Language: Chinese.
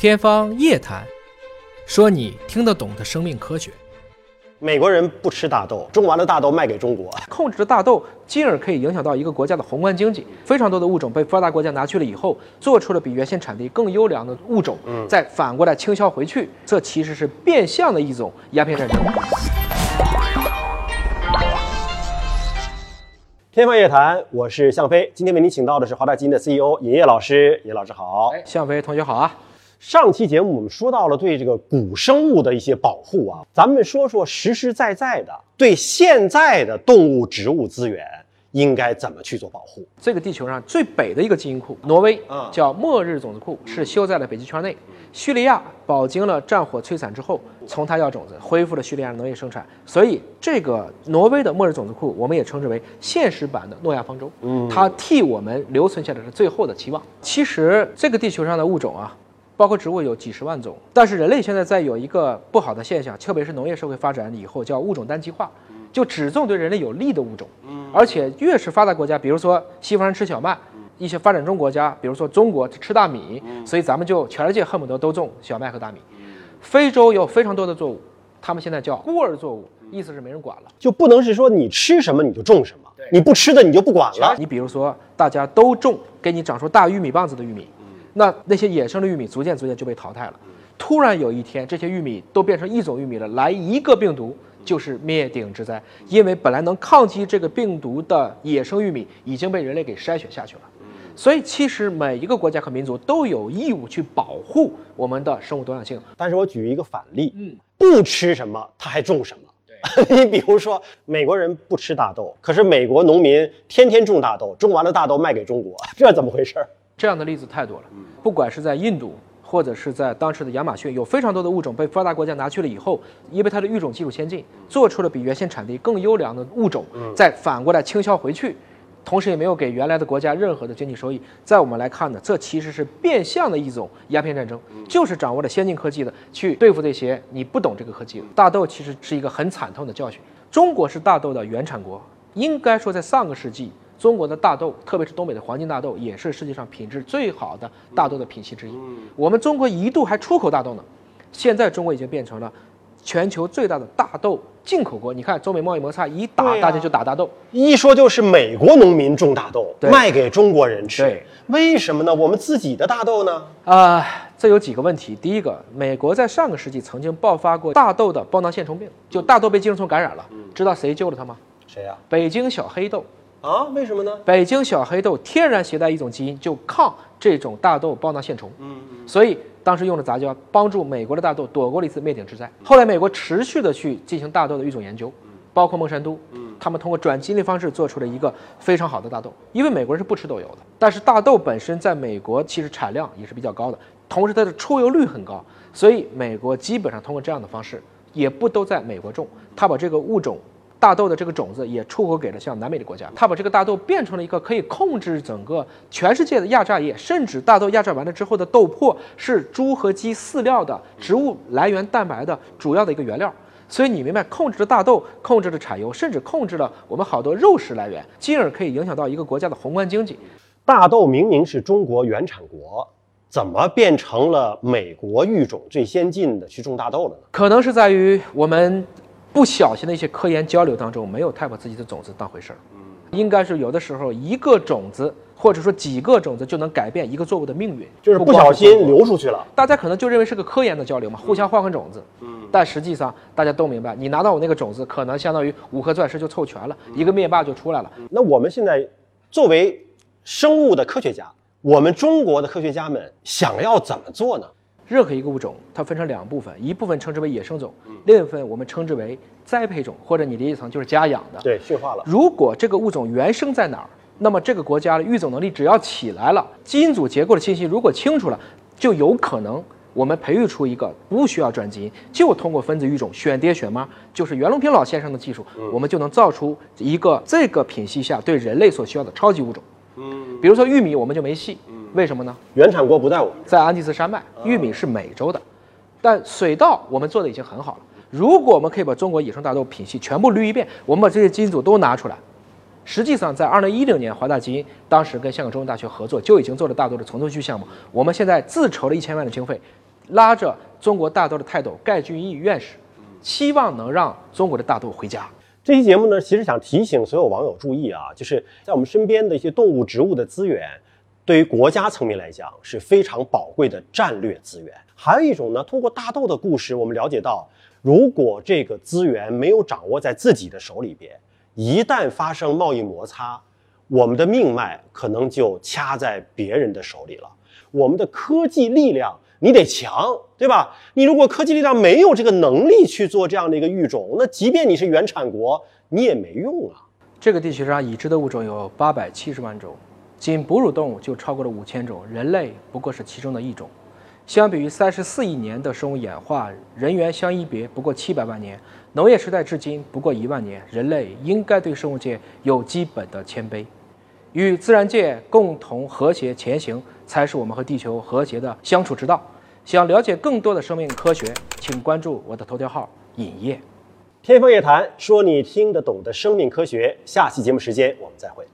天方夜谭，说你听得懂的生命科学。美国人不吃大豆，种完了大豆卖给中国，控制着大豆，进而可以影响到一个国家的宏观经济。非常多的物种被发达国家拿去了以后，做出了比原先产地更优良的物种，再反过来倾销回去，这其实是变相的一种鸦片战争。天方夜谭，我是向飞，今天为您请到的是华大基因的 CEO 尹烨老师，尹老师好。哎，向飞同学好啊。上期节目我们说到了对这个古生物的一些保护啊，咱们说说实实在在的对现在的动物、植物资源应该怎么去做保护。这个地球上最北的一个基因库，挪威啊叫末日种子库，是修在了北极圈内。叙利亚饱经了战火摧残之后，从它要种子，恢复了叙利亚的农业生产。所以这个挪威的末日种子库，我们也称之为现实版的诺亚方舟。嗯，它替我们留存下来的最后的期望。其实这个地球上的物种啊。包括植物有几十万种，但是人类现在在有一个不好的现象，特别是农业社会发展以后，叫物种单极化，就只种对人类有利的物种。而且越是发达国家，比如说西方人吃小麦，一些发展中国家，比如说中国吃大米，所以咱们就全世界恨不得都种小麦和大米。非洲有非常多的作物，他们现在叫孤儿作物，意思是没人管了，就不能是说你吃什么你就种什么，你不吃的你就不管了。你比如说大家都种，给你长出大玉米棒子的玉米。那那些野生的玉米逐渐逐渐就被淘汰了。突然有一天，这些玉米都变成一种玉米了，来一个病毒就是灭顶之灾。因为本来能抗击这个病毒的野生玉米已经被人类给筛选下去了。所以其实每一个国家和民族都有义务去保护我们的生物多样性。但是我举一个反例，嗯，不吃什么他还种什么。对，你比如说美国人不吃大豆，可是美国农民天天种大豆，种完了大豆卖给中国，这怎么回事？这样的例子太多了，不管是在印度，或者是在当时的亚马逊，有非常多的物种被发达国家拿去了以后，因为它的育种技术先进，做出了比原先产地更优良的物种，再反过来倾销回去，同时也没有给原来的国家任何的经济收益。在我们来看呢，这其实是变相的一种鸦片战争，就是掌握了先进科技的去对付这些你不懂这个科技的。大豆其实是一个很惨痛的教训。中国是大豆的原产国，应该说在上个世纪。中国的大豆，特别是东北的黄金大豆，也是世界上品质最好的大豆的品系之一。我们中国一度还出口大豆呢，现在中国已经变成了全球最大的大豆进口国。你看中美贸易摩擦一打，大家就打大豆，一说就是美国农民种大豆卖给中国人吃。为什么呢？我们自己的大豆呢？啊，这有几个问题。第一个，美国在上个世纪曾经爆发过大豆的包囊线虫病，就大豆被寄生虫感染了。知道谁救了它吗？谁呀？北京小黑豆。啊，为什么呢？北京小黑豆天然携带一种基因，就抗这种大豆包囊线虫。嗯嗯。所以当时用了杂交，帮助美国的大豆躲过了一次灭顶之灾。后来美国持续的去进行大豆的育种研究，包括孟山都，嗯，他们通过转基因的方式做出了一个非常好的大豆。因为美国人是不吃豆油的，但是大豆本身在美国其实产量也是比较高的，同时它的出油率很高，所以美国基本上通过这样的方式，也不都在美国种，他把这个物种。大豆的这个种子也出口给了像南美的国家，它把这个大豆变成了一个可以控制整个全世界的压榨液，甚至大豆压榨完了之后的豆粕是猪和鸡饲料的植物来源蛋白的主要的一个原料。所以你明白，控制了大豆，控制了产油，甚至控制了我们好多肉食来源，进而可以影响到一个国家的宏观经济。大豆明明是中国原产国，怎么变成了美国育种最先进的去种大豆了呢？可能是在于我们。不小心的一些科研交流当中，没有太把自己的种子当回事儿。嗯，应该是有的时候一个种子或者说几个种子就能改变一个作物的命运，就是不小心流出去了。大家可能就认为是个科研的交流嘛，互相换换种子。嗯，但实际上大家都明白，你拿到我那个种子，可能相当于五颗钻石就凑全了，一个灭霸就出来了。那我们现在作为生物的科学家，我们中国的科学家们想要怎么做呢？任何一个物种，它分成两部分，一部分称之为野生种，另一部分我们称之为栽培种，或者你理解成就是家养的。对，驯化了。如果这个物种原生在哪儿，那么这个国家的育种能力只要起来了，基因组结构的信息如果清楚了，就有可能我们培育出一个不需要转基因，就通过分子育种选爹选妈，就是袁隆平老先生的技术，我们就能造出一个这个品系下对人类所需要的超级物种。嗯，比如说玉米，我们就没戏。为什么呢？原产国不在我，在安第斯山脉，玉米是美洲的，但水稻我们做的已经很好了。如果我们可以把中国野生大豆品系全部捋一遍，我们把这些基因组都拿出来，实际上在二零一六年，华大基因当时跟香港中文大学合作，就已经做了大豆的重种序项目。我们现在自筹了一千万的经费，拉着中国大豆的泰斗盖俊义院士，期望能让中国的大豆回家。这期节目呢，其实想提醒所有网友注意啊，就是在我们身边的一些动物、植物的资源，对于国家层面来讲是非常宝贵的战略资源。还有一种呢，通过大豆的故事，我们了解到，如果这个资源没有掌握在自己的手里边，一旦发生贸易摩擦，我们的命脉可能就掐在别人的手里了。我们的科技力量。你得强，对吧？你如果科技力量没有这个能力去做这样的一个育种，那即便你是原产国，你也没用啊。这个地球上已知的物种有八百七十万种，仅哺乳动物就超过了五千种，人类不过是其中的一种。相比于三十四亿年的生物演化，人猿相一别不过七百万年，农业时代至今不过一万年，人类应该对生物界有基本的谦卑，与自然界共同和谐前行。才是我们和地球和谐的相处之道。想了解更多的生命科学，请关注我的头条号“影业”。天方夜谭，说你听得懂的生命科学。下期节目时间我们再会。